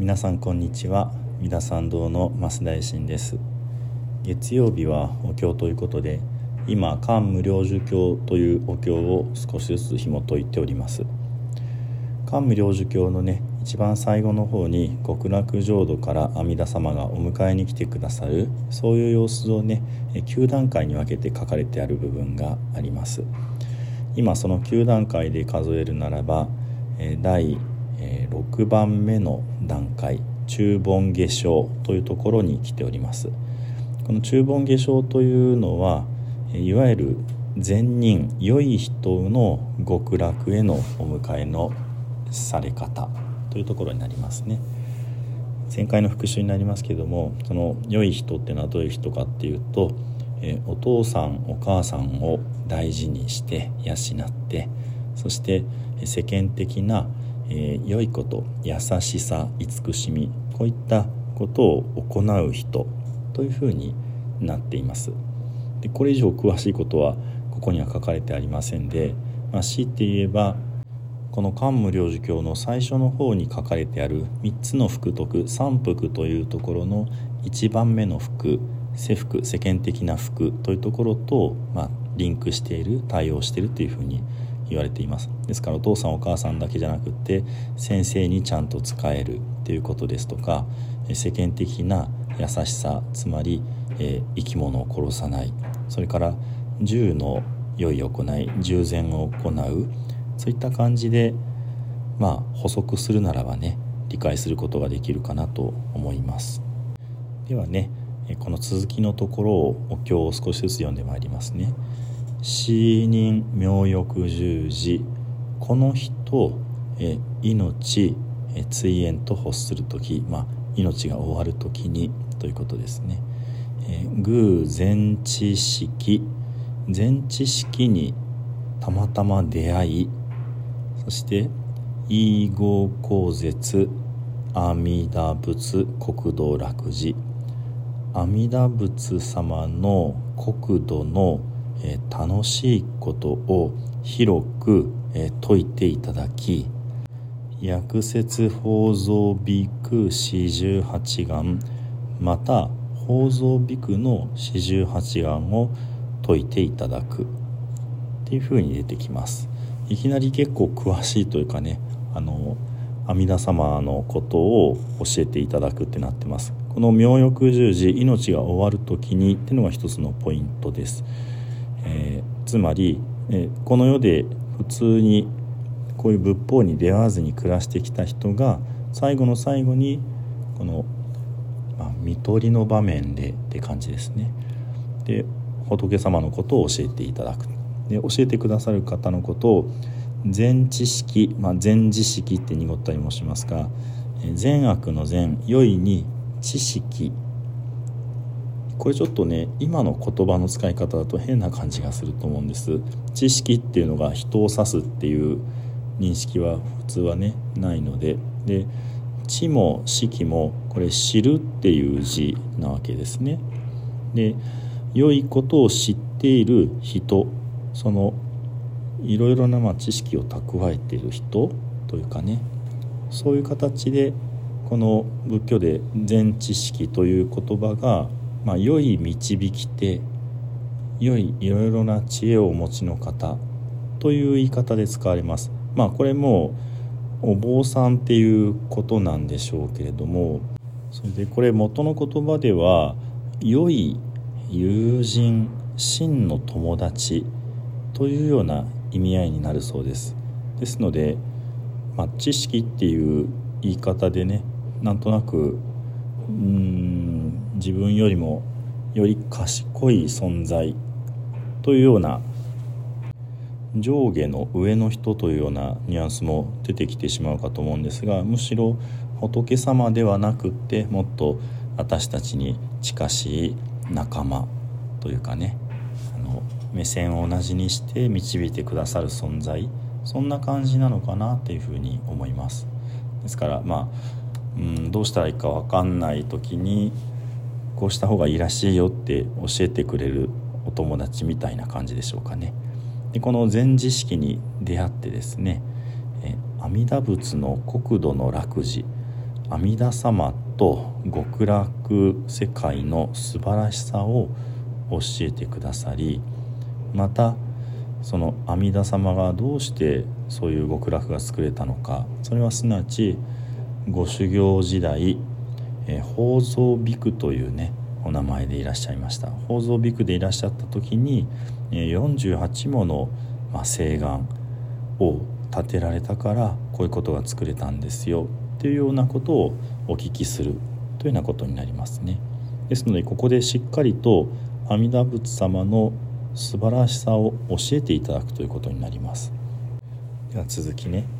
皆さんこんにちは。三田参道の増大臣です。月曜日はお経ということで今漢無量寿経というお経を少しずつ紐解いております。漢無量寿経のね一番最後の方に極楽浄土から阿弥陀様がお迎えに来てくださるそういう様子をね9段階に分けて書かれてある部分があります。今その9段階で数えるならば第6番目の段階中盆下生というところに来ております。この中盆下生というのはいわゆる善人良い人の極楽へのお迎えのされ方というところになりますね。前回の復習になりますけどもその良い人っていうのはどういう人かっていうとえお父さんお母さんを大事にして養ってそして世間的な、えー、良いこと優しさ慈しみこういったことを行う人というふうになっています。でこれ以上詳しいことはここには書かれてありませんで、まあ、強いて言えばこの漢無量寿経の最初の方に書かれてある3つの福徳三福というところの1番目の福世福世間的な福というところと、まあ、リンクしている対応しているというふうに言われています。ですからお父さんお母さんだけじゃなくって先生にちゃんと使えるということですとか世間的な優しさつまり、えー、生き物を殺さない。それから銃の良い行い従前を行う。そういった感じでまあ補足するならばね理解することができるかなと思います。ではねこの続きのところをお経を少しずつ読んでまいりますね。死人妙欲十字この人え命え追縁と欲する時、まあ、命が終わる時にということですね。え偶前知識前知識にたまたま出会いそして異合口絶阿弥陀仏国土楽寺阿弥陀仏様の国土の、えー、楽しいことを広く、えー、説いていただき薬説法蔵美句四十八願また法蔵美句の四十八願を説いていただく。っていうふうに出てきます。いきなり結構詳しいというかねあの阿弥陀様のことを教えていただくってなってます。この妙欲十字命が終わる時にっていうのが一つのポイントです、えー、つまり、えー、この世で普通にこういう仏法に出会わずに暮らしてきた人が最後の最後にこの、まあ、見取りの場面でって感じですね。で仏様のことを教えていただく。で教えてくださる方のことを善知識、まあ、善知識って濁ったりもしますが善悪の善良いに知識これちょっとね今の言葉の使い方だと変な感じがすると思うんです。知識っていうのが人を指すっていう認識は普通はねないので。で知も識もこれ知るっていう字なわけですね。で良いことを知っている人そのいろいろなま知識を蓄えている人というかね。そういう形でこの仏教で全知識という言葉が、まあ、良い導き手良いいろいろな知恵をお持ちの方という言い方で使われます。まあこれもお坊さんっていうことなんでしょうけれどもそれでこれ元の言葉では良い友人真の友達というような意味合いになるそうですですので、まあ、知識っていう言い方でねなんとなくうん自分よりもより賢い存在というような上下の上の人というようなニュアンスも出てきてしまうかと思うんですがむしろ仏様ではなくってもっと私たちに近しい仲間というかねあの目線を同じにして導いてくださる存在そんな感じなのかなっていうふうに思います。ですからまあうん、どうしたらいいか分かんない時にこうした方がいいらしいよって教えてくれるお友達みたいな感じでしょうかね。でこの禅知識に出会ってですねえ阿弥陀仏の国土の楽寺阿弥陀様と極楽世界の素晴らしさを教えてくださりまたその阿弥陀様がどうしてそういう極楽が作れたのかそれはすなわちご修行時代、えー、宝蔵ビクというねお名前でいらっしゃいました。宝蔵ビクでいらっしゃった時に、え、48もの、まあ、誓願を立てられたからこういうことが作れたんですよっていうようなことをお聞きするというようなことになりますね。ですのでここでしっかりと阿弥陀仏様の素晴らしさを教えていただくということになります。では続きね「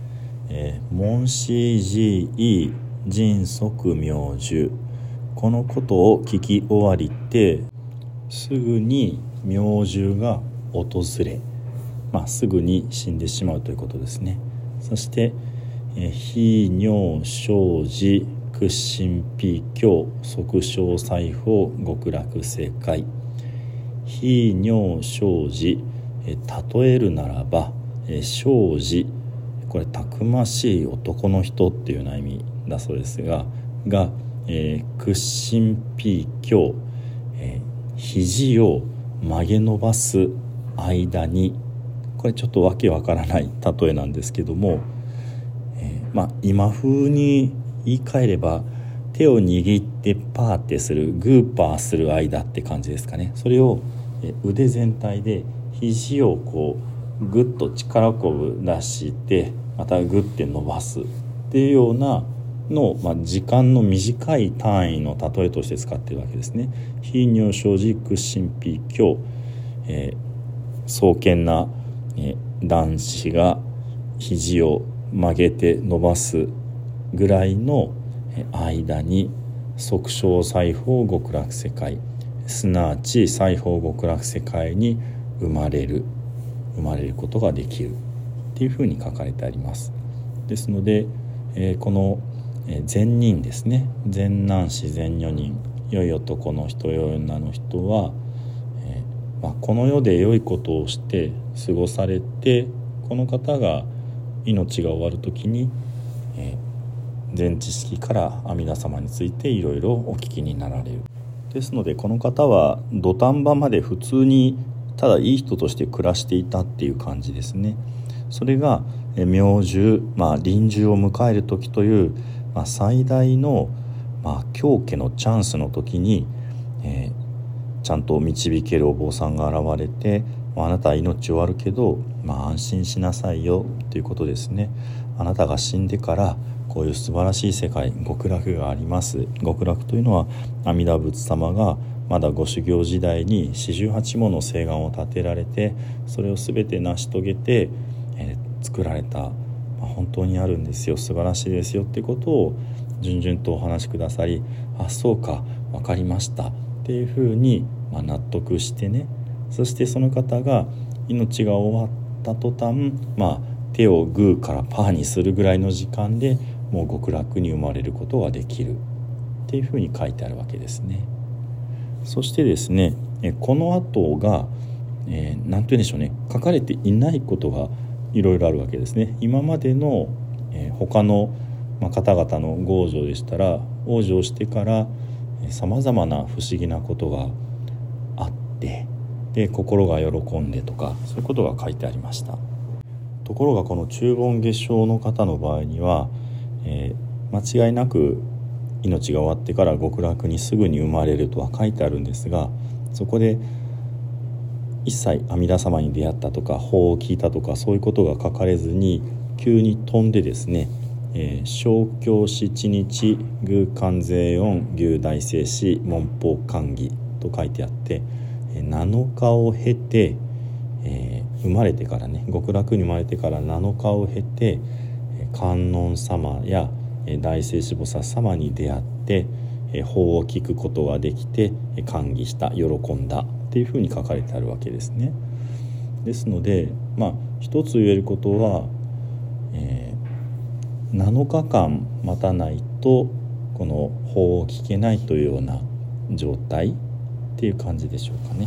えー、門子寺医人即明寿」このことを聞き終わりてすぐに明寿が訪れ、まあ、すぐに死んでしまうということですね。そして「えー、非尿生児屈伸皮教即生裁縫極楽世界」非尿生児例えるならば生児これたくましい男の人っていうような意味だそうですがが、えー、屈伸ピー強、えー、肘を曲げ伸ばす間にこれちょっとわけわからない例えなんですけども、えー、まあ今風に言い換えれば手を握ってパーってするグーパーする間って感じですかね。それを腕全体で肘をこうグッと力こぶ出してまたグッて伸ばすっていうようなの、まあ、時間の短い単位の例えとして使ってるわけですね。非尿症児屈伸皮強、えー、壮健な、えー、男子が肘を曲げて伸ばすぐらいの間に即生裁縫極楽世界すなわち西方極楽世界に生まれる生まれることができるっていうふうに書かれてあります。ですので、えー、この善人ですね。善男子善女人。良い男の人良い女の人は、えー、まあ、この世で良いことをして過ごされてこの方が命が終わる時に、えー、全知識から阿弥陀様についていろいろお聞きになられる。ですのでこの方は土壇場まで普通にただいい人として暮らしていたっていう感じですね。それが明寿、まあ、臨終を迎える時という、まあ、最大の、まあ、狂気のチャンスの時に、えー、ちゃんと導けるお坊さんが現れてあなたは命終わるけど、まあ、安心しなさいよということですね。あなたが死んでからこういう素晴らしい世界極楽があります。極楽というのは阿弥陀仏様がまだご修行時代に四十八もの誓願を立てられてそれを全て成し遂げて、作られた、まあ、本当にあるんですよ。素晴らしいですよっていうことを順々とお話しくださりあそうか分かりましたっていうふうに、まあ、納得してね。そしてその方が命が終わった途端まあ手をグーからパーにするぐらいの時間でもう極楽に生まれることができる。っていうふうに書いてあるわけですね。そしてですねこの後が何、えー、て言うんでしょうね。書かれていないことがいろいろあるわけですね。今までの、えー、他の、まあ、方々の豪女でしたら往生してからさまざまな不思議なことがあってで心が喜んでとかそういうことが書いてありました。ところがこの中盆月賞の方の場合にはえー、間違いなく命が終わってから極楽にすぐに生まれるとは書いてあるんですがそこで一切阿弥陀様に出会ったとか法を聞いたとかそういうことが書かれずに急に飛んでですね「えー、小教七日偶関税音牛大聖師文法寛義」と書いてあって7日を経て、えー、生まれてからね極楽に生まれてから7日を経て観音様や大聖子菩薩様に出会って法を聞くことができて歓喜した喜んだ。っていうふうに書かれてあるわけですね。ですのでまあ一つ言えることは、えー、7日間待たないとこの法を聞けないというような状態っていう感じでしょうかね。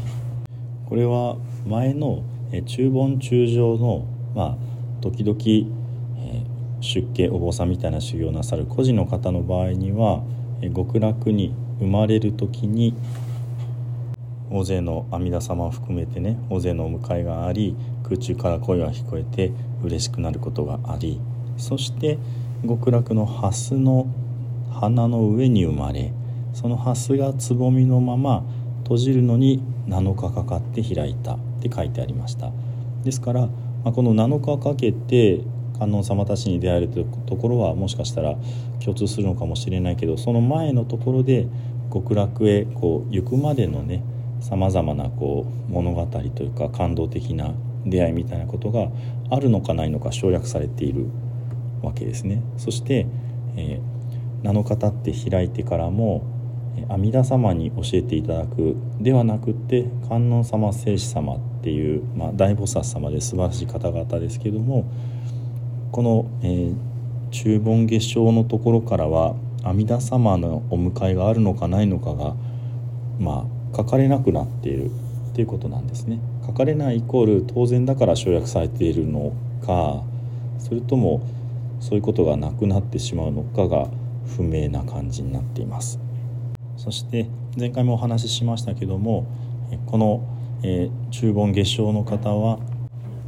これは前の中盆中上のまあ時々出家お坊さんみたいな修行をなさる孤児の方の場合には極楽に生まれる時に大勢の阿弥陀様を含めてね大勢のお迎えがあり空中から声が聞こえて嬉しくなることがありそして極楽の蓮の花の上に生まれその蓮がつぼみのまま閉じるのに7日かかって開いたって書いてありました。ですから、ま、この7日かけて観音様たちに出会えるというところはもしかしたら共通するのかもしれないけどその前のところで極楽へこう行くまでのねさまざまなこう物語というか感動的な出会いみたいなことがあるのかないのか省略されているわけですね。そして、えー、7日経って開いてからも阿弥陀様に教えていただくではなくって観音様聖子様っていう、まあ、大菩薩様で素晴らしい方々ですけどもこの、えー、中盆月照のところからは阿弥陀様のお迎えがあるのかないのかがまあ書かれなくなっているっていうことなんですね。書かれないイコール当然だから省略されているのかそれともそういうことがなくなってしまうのかが不明な感じになっています。そして前回もお話ししましたけどもこの、えー、中盆月照の方は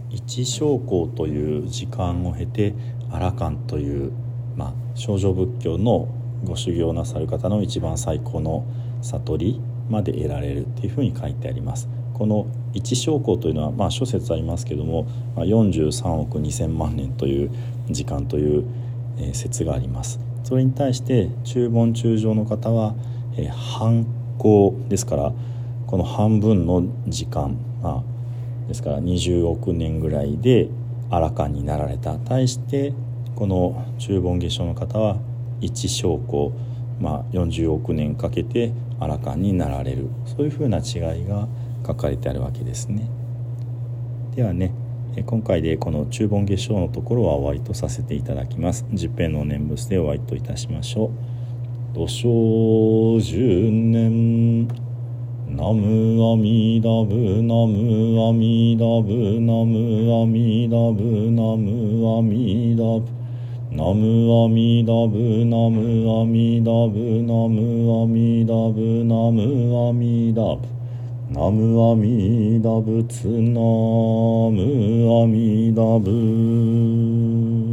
一将校という時間を経てアラカンという、まあ、少女仏教のご修行なさる方の一番最高の悟りまで得られるっていうふうに書いてあります。この一将校というのは、まあ、諸説ありますけども、まあ、43億2,000万年という時間という、えー、説があります。それに対して中盆中将の方はえー、半行ですからこの半分の時間、まあ、ですから20億年ぐらいでアラカンになられた対してこの中盆月照の方は一証拠、まあ、40億年かけてアラカンになられるそういうふうな違いが書かれてあるわけですね。ではね今回でこの中盆月照のところは終わりとさせていただきます。十遍の念仏でお会いといたしましょう。土生十年ナムアミダブナムアミダブナムアミダブナムアミダブナムアミダブナムアミダブナムアミダブナムアミダブナムアミダブツナムアミダブ。